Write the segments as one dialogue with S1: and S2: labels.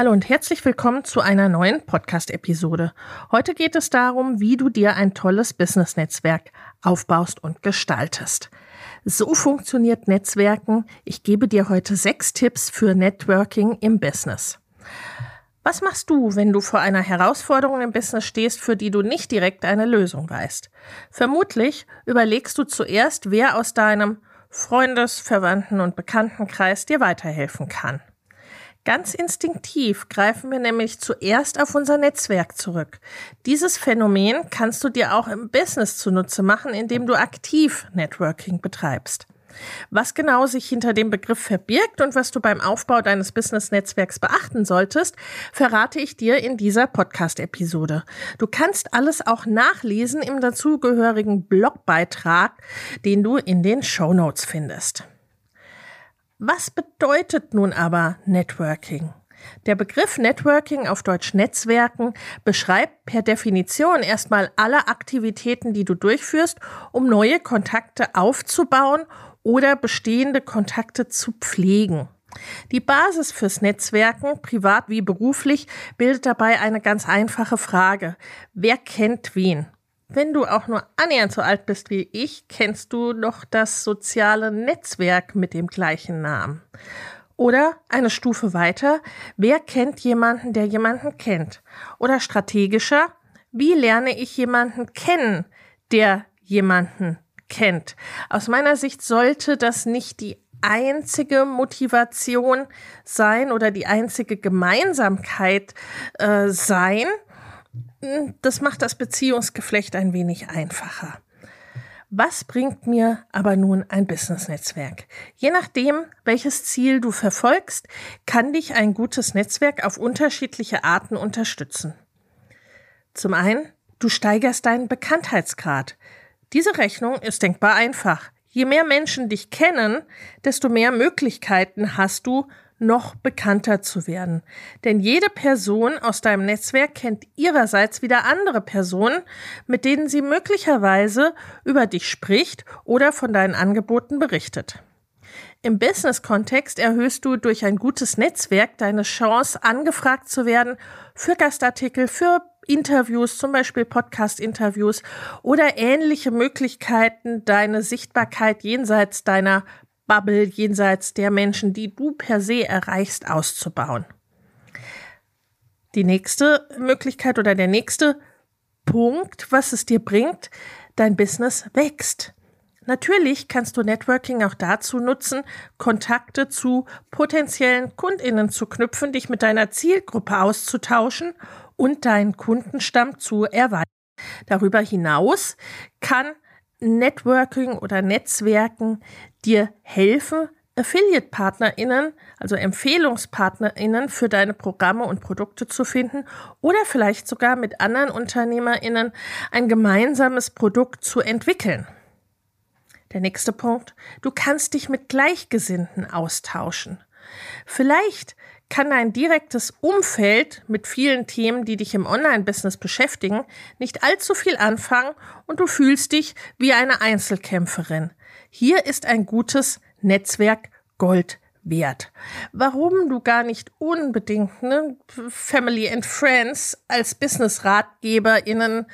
S1: Hallo und herzlich willkommen zu einer neuen Podcast-Episode. Heute geht es darum, wie du dir ein tolles Business-Netzwerk aufbaust und gestaltest. So funktioniert Netzwerken. Ich gebe dir heute sechs Tipps für Networking im Business. Was machst du, wenn du vor einer Herausforderung im Business stehst, für die du nicht direkt eine Lösung weißt? Vermutlich überlegst du zuerst, wer aus deinem Freundes-, Verwandten- und Bekanntenkreis dir weiterhelfen kann. Ganz instinktiv greifen wir nämlich zuerst auf unser Netzwerk zurück. Dieses Phänomen kannst du dir auch im Business zunutze machen, indem du aktiv Networking betreibst. Was genau sich hinter dem Begriff verbirgt und was du beim Aufbau deines Business-Netzwerks beachten solltest, verrate ich dir in dieser Podcast-Episode. Du kannst alles auch nachlesen im dazugehörigen Blogbeitrag, den du in den Show Notes findest. Was bedeutet nun aber Networking? Der Begriff Networking auf Deutsch Netzwerken beschreibt per Definition erstmal alle Aktivitäten, die du durchführst, um neue Kontakte aufzubauen oder bestehende Kontakte zu pflegen. Die Basis fürs Netzwerken, privat wie beruflich, bildet dabei eine ganz einfache Frage. Wer kennt wen? Wenn du auch nur annähernd so alt bist wie ich, kennst du noch das soziale Netzwerk mit dem gleichen Namen. Oder eine Stufe weiter, wer kennt jemanden, der jemanden kennt? Oder strategischer, wie lerne ich jemanden kennen, der jemanden kennt. Aus meiner Sicht sollte das nicht die einzige Motivation sein oder die einzige Gemeinsamkeit äh, sein. Das macht das Beziehungsgeflecht ein wenig einfacher. Was bringt mir aber nun ein Business-Netzwerk? Je nachdem, welches Ziel du verfolgst, kann dich ein gutes Netzwerk auf unterschiedliche Arten unterstützen. Zum einen, du steigerst deinen Bekanntheitsgrad. Diese Rechnung ist denkbar einfach. Je mehr Menschen dich kennen, desto mehr Möglichkeiten hast du, noch bekannter zu werden. Denn jede Person aus deinem Netzwerk kennt ihrerseits wieder andere Personen, mit denen sie möglicherweise über dich spricht oder von deinen Angeboten berichtet. Im Business-Kontext erhöhst du durch ein gutes Netzwerk deine Chance, angefragt zu werden für Gastartikel, für Interviews, zum Beispiel Podcast-Interviews oder ähnliche Möglichkeiten, deine Sichtbarkeit jenseits deiner Bubble, jenseits der Menschen, die du per se erreichst, auszubauen. Die nächste Möglichkeit oder der nächste Punkt, was es dir bringt, dein Business wächst. Natürlich kannst du Networking auch dazu nutzen, Kontakte zu potenziellen Kundinnen zu knüpfen, dich mit deiner Zielgruppe auszutauschen und deinen Kundenstamm zu erweitern. Darüber hinaus kann Networking oder Netzwerken dir helfen, Affiliate-PartnerInnen, also EmpfehlungspartnerInnen für deine Programme und Produkte zu finden oder vielleicht sogar mit anderen UnternehmerInnen ein gemeinsames Produkt zu entwickeln. Der nächste Punkt. Du kannst dich mit Gleichgesinnten austauschen. Vielleicht kann dein direktes Umfeld mit vielen Themen, die dich im Online-Business beschäftigen, nicht allzu viel anfangen und du fühlst dich wie eine Einzelkämpferin. Hier ist ein gutes Netzwerk Gold wert. Warum du gar nicht unbedingt ne, Family and Friends als Business-RatgeberInnen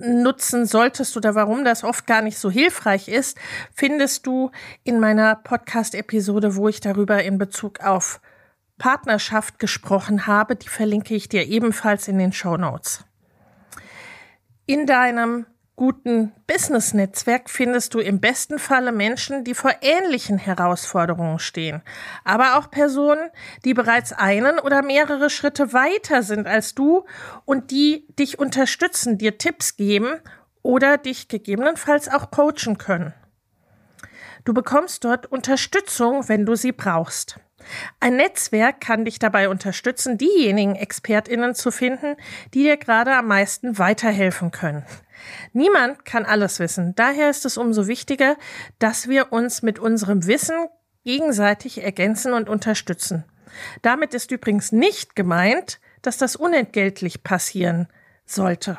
S1: nutzen solltest oder warum das oft gar nicht so hilfreich ist, findest du in meiner Podcast-Episode, wo ich darüber in Bezug auf Partnerschaft gesprochen habe. Die verlinke ich dir ebenfalls in den Show Notes. In deinem guten Business-Netzwerk findest du im besten Falle Menschen, die vor ähnlichen Herausforderungen stehen, aber auch Personen, die bereits einen oder mehrere Schritte weiter sind als du und die dich unterstützen, dir Tipps geben oder dich gegebenenfalls auch coachen können. Du bekommst dort Unterstützung, wenn du sie brauchst. Ein Netzwerk kann dich dabei unterstützen, diejenigen Expertinnen zu finden, die dir gerade am meisten weiterhelfen können. Niemand kann alles wissen. Daher ist es umso wichtiger, dass wir uns mit unserem Wissen gegenseitig ergänzen und unterstützen. Damit ist übrigens nicht gemeint, dass das unentgeltlich passieren sollte.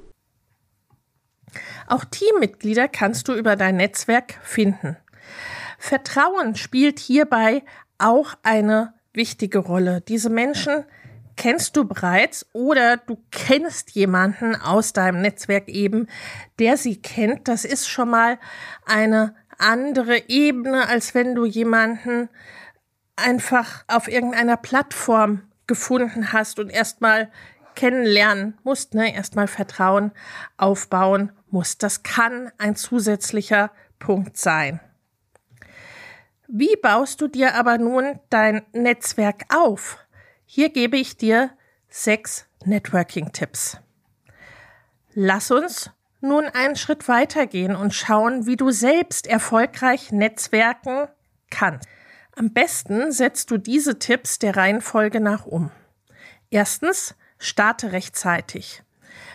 S1: Auch Teammitglieder kannst du über dein Netzwerk finden. Vertrauen spielt hierbei auch eine wichtige Rolle. Diese Menschen kennst du bereits oder du kennst jemanden aus deinem Netzwerk eben, der sie kennt. Das ist schon mal eine andere Ebene, als wenn du jemanden einfach auf irgendeiner Plattform gefunden hast und erstmal kennenlernen musst, ne? erstmal Vertrauen aufbauen muss. Das kann ein zusätzlicher Punkt sein. Wie baust du dir aber nun dein Netzwerk auf? Hier gebe ich dir sechs Networking-Tipps. Lass uns nun einen Schritt weitergehen und schauen, wie du selbst erfolgreich netzwerken kannst. Am besten setzt du diese Tipps der Reihenfolge nach um. Erstens, starte rechtzeitig.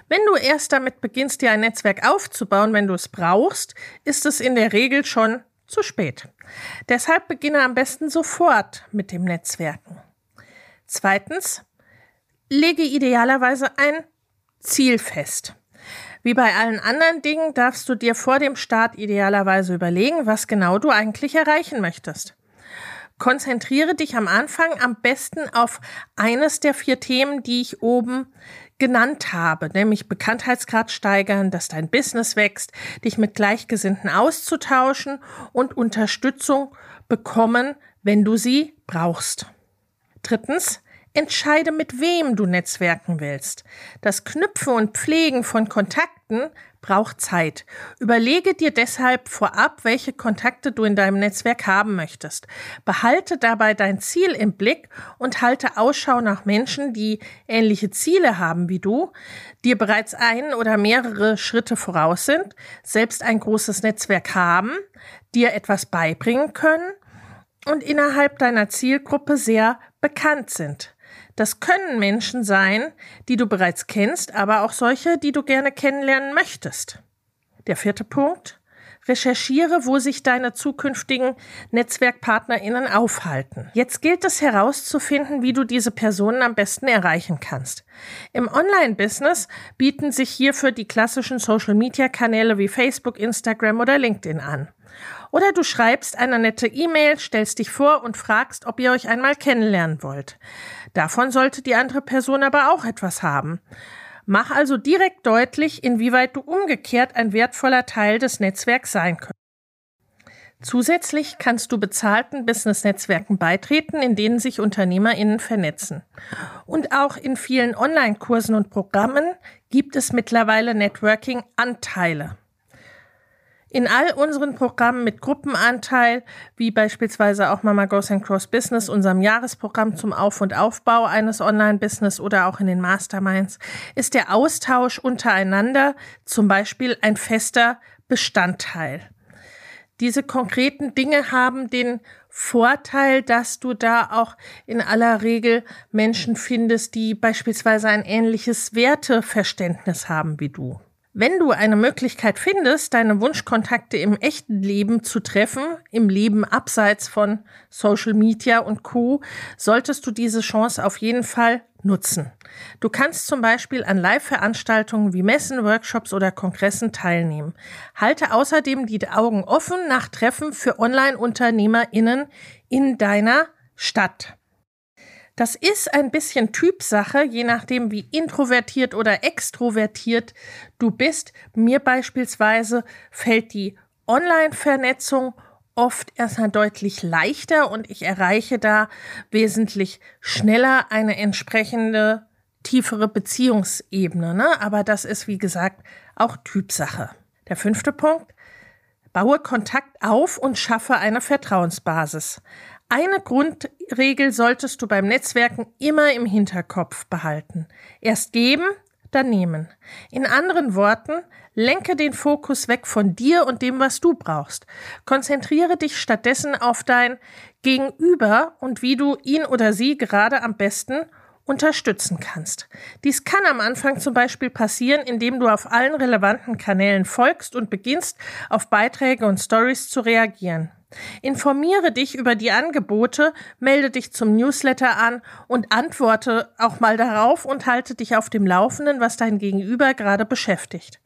S1: Wenn du erst damit beginnst, dir ein Netzwerk aufzubauen, wenn du es brauchst, ist es in der Regel schon zu spät. Deshalb beginne am besten sofort mit dem Netzwerken. Zweitens, lege idealerweise ein Ziel fest. Wie bei allen anderen Dingen darfst du dir vor dem Start idealerweise überlegen, was genau du eigentlich erreichen möchtest. Konzentriere dich am Anfang am besten auf eines der vier Themen, die ich oben genannt habe, nämlich Bekanntheitsgrad steigern, dass dein Business wächst, dich mit Gleichgesinnten auszutauschen und Unterstützung bekommen, wenn du sie brauchst. Drittens, entscheide, mit wem du netzwerken willst. Das Knüpfen und Pflegen von Kontakten braucht Zeit. Überlege dir deshalb vorab, welche Kontakte du in deinem Netzwerk haben möchtest. Behalte dabei dein Ziel im Blick und halte Ausschau nach Menschen, die ähnliche Ziele haben wie du, dir bereits ein oder mehrere Schritte voraus sind, selbst ein großes Netzwerk haben, dir etwas beibringen können und innerhalb deiner Zielgruppe sehr bekannt sind. Das können Menschen sein, die du bereits kennst, aber auch solche, die du gerne kennenlernen möchtest. Der vierte Punkt. Recherchiere, wo sich deine zukünftigen Netzwerkpartnerinnen aufhalten. Jetzt gilt es herauszufinden, wie du diese Personen am besten erreichen kannst. Im Online-Business bieten sich hierfür die klassischen Social-Media-Kanäle wie Facebook, Instagram oder LinkedIn an. Oder du schreibst eine nette E-Mail, stellst dich vor und fragst, ob ihr euch einmal kennenlernen wollt. Davon sollte die andere Person aber auch etwas haben. Mach also direkt deutlich, inwieweit du umgekehrt ein wertvoller Teil des Netzwerks sein könntest. Zusätzlich kannst du bezahlten Business-Netzwerken beitreten, in denen sich UnternehmerInnen vernetzen. Und auch in vielen Online-Kursen und Programmen gibt es mittlerweile Networking-Anteile. In all unseren Programmen mit Gruppenanteil, wie beispielsweise auch Mama Goes and Cross Business, unserem Jahresprogramm zum Auf- und Aufbau eines Online-Business oder auch in den Masterminds, ist der Austausch untereinander zum Beispiel ein fester Bestandteil. Diese konkreten Dinge haben den Vorteil, dass du da auch in aller Regel Menschen findest, die beispielsweise ein ähnliches Werteverständnis haben wie du. Wenn du eine Möglichkeit findest, deine Wunschkontakte im echten Leben zu treffen, im Leben abseits von Social Media und Co., solltest du diese Chance auf jeden Fall nutzen. Du kannst zum Beispiel an Live-Veranstaltungen wie Messen, Workshops oder Kongressen teilnehmen. Halte außerdem die Augen offen nach Treffen für Online-UnternehmerInnen in deiner Stadt. Das ist ein bisschen Typsache, je nachdem, wie introvertiert oder extrovertiert du bist. Mir beispielsweise fällt die Online-Vernetzung oft erstmal deutlich leichter und ich erreiche da wesentlich schneller eine entsprechende tiefere Beziehungsebene. Ne? Aber das ist, wie gesagt, auch Typsache. Der fünfte Punkt. Baue Kontakt auf und schaffe eine Vertrauensbasis. Eine Grundregel solltest du beim Netzwerken immer im Hinterkopf behalten. Erst geben, dann nehmen. In anderen Worten, lenke den Fokus weg von dir und dem, was du brauchst. Konzentriere dich stattdessen auf dein Gegenüber und wie du ihn oder sie gerade am besten unterstützen kannst. Dies kann am Anfang zum Beispiel passieren, indem du auf allen relevanten Kanälen folgst und beginnst, auf Beiträge und Stories zu reagieren. Informiere dich über die Angebote, melde dich zum Newsletter an und antworte auch mal darauf und halte dich auf dem Laufenden, was dein Gegenüber gerade beschäftigt.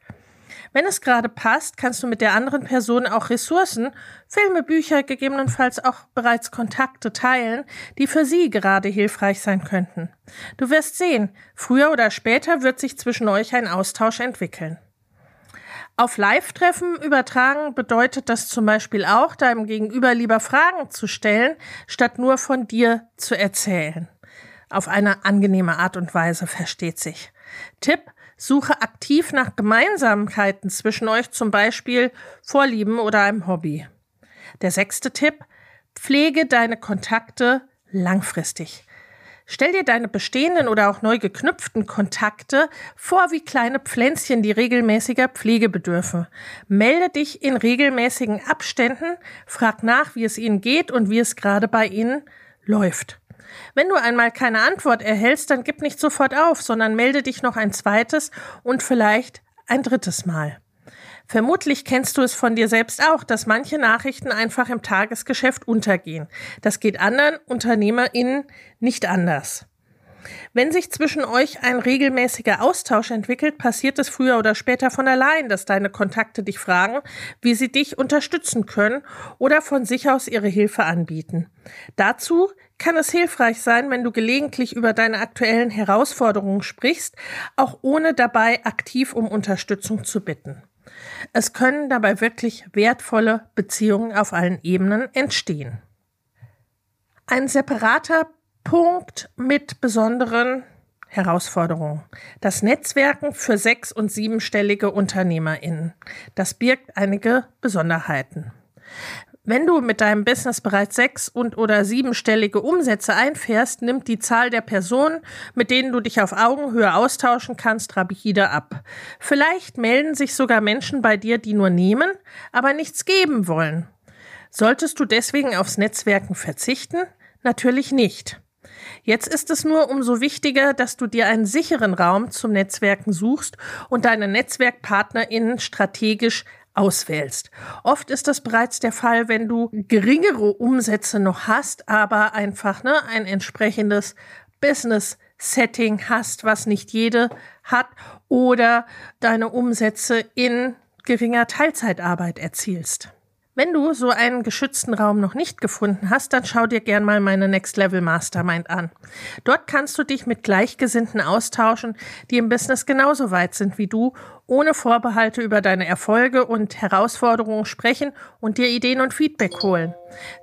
S1: Wenn es gerade passt, kannst du mit der anderen Person auch Ressourcen, Filme, Bücher, gegebenenfalls auch bereits Kontakte teilen, die für sie gerade hilfreich sein könnten. Du wirst sehen, früher oder später wird sich zwischen euch ein Austausch entwickeln. Auf Live-Treffen übertragen bedeutet das zum Beispiel auch, deinem Gegenüber lieber Fragen zu stellen, statt nur von dir zu erzählen. Auf eine angenehme Art und Weise versteht sich. Tipp, suche aktiv nach Gemeinsamkeiten zwischen euch, zum Beispiel Vorlieben oder einem Hobby. Der sechste Tipp, pflege deine Kontakte langfristig. Stell dir deine bestehenden oder auch neu geknüpften Kontakte vor wie kleine Pflänzchen, die regelmäßiger Pflege bedürfen. Melde dich in regelmäßigen Abständen, frag nach, wie es ihnen geht und wie es gerade bei ihnen läuft. Wenn du einmal keine Antwort erhältst, dann gib nicht sofort auf, sondern melde dich noch ein zweites und vielleicht ein drittes Mal. Vermutlich kennst du es von dir selbst auch, dass manche Nachrichten einfach im Tagesgeschäft untergehen. Das geht anderen UnternehmerInnen nicht anders. Wenn sich zwischen euch ein regelmäßiger Austausch entwickelt, passiert es früher oder später von allein, dass deine Kontakte dich fragen, wie sie dich unterstützen können oder von sich aus ihre Hilfe anbieten. Dazu kann es hilfreich sein, wenn du gelegentlich über deine aktuellen Herausforderungen sprichst, auch ohne dabei aktiv um Unterstützung zu bitten. Es können dabei wirklich wertvolle Beziehungen auf allen Ebenen entstehen. Ein separater Punkt mit besonderen Herausforderungen. Das Netzwerken für sechs- und siebenstellige UnternehmerInnen. Das birgt einige Besonderheiten. Wenn du mit deinem Business bereits sechs- und oder siebenstellige Umsätze einfährst, nimmt die Zahl der Personen, mit denen du dich auf Augenhöhe austauschen kannst, rapide ab. Vielleicht melden sich sogar Menschen bei dir, die nur nehmen, aber nichts geben wollen. Solltest du deswegen aufs Netzwerken verzichten? Natürlich nicht. Jetzt ist es nur umso wichtiger, dass du dir einen sicheren Raum zum Netzwerken suchst und deine NetzwerkpartnerInnen strategisch auswählst. Oft ist das bereits der Fall, wenn du geringere Umsätze noch hast, aber einfach ne, ein entsprechendes Business Setting hast, was nicht jede hat, oder deine Umsätze in geringer Teilzeitarbeit erzielst. Wenn du so einen geschützten Raum noch nicht gefunden hast, dann schau dir gern mal meine Next Level Mastermind an. Dort kannst du dich mit Gleichgesinnten austauschen, die im Business genauso weit sind wie du, ohne Vorbehalte über deine Erfolge und Herausforderungen sprechen und dir Ideen und Feedback holen.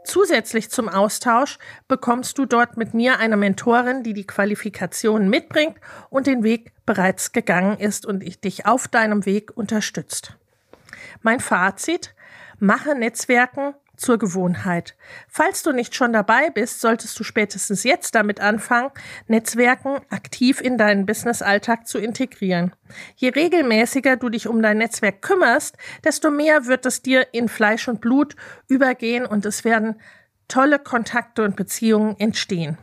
S1: Zusätzlich zum Austausch bekommst du dort mit mir eine Mentorin, die die Qualifikationen mitbringt und den Weg bereits gegangen ist und dich auf deinem Weg unterstützt. Mein Fazit – Mache Netzwerken zur Gewohnheit. Falls du nicht schon dabei bist, solltest du spätestens jetzt damit anfangen, Netzwerken aktiv in deinen Businessalltag zu integrieren. Je regelmäßiger du dich um dein Netzwerk kümmerst, desto mehr wird es dir in Fleisch und Blut übergehen und es werden tolle Kontakte und Beziehungen entstehen.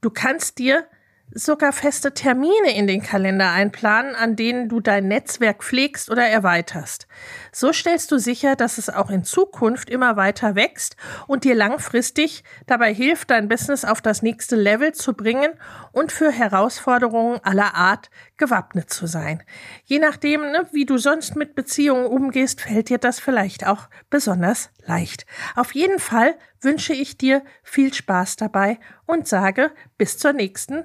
S1: Du kannst dir sogar feste Termine in den Kalender einplanen, an denen du dein Netzwerk pflegst oder erweiterst. So stellst du sicher, dass es auch in Zukunft immer weiter wächst und dir langfristig dabei hilft, dein Business auf das nächste Level zu bringen und für Herausforderungen aller Art gewappnet zu sein. Je nachdem, ne, wie du sonst mit Beziehungen umgehst, fällt dir das vielleicht auch besonders leicht. Auf jeden Fall wünsche ich dir viel Spaß dabei und sage bis zur nächsten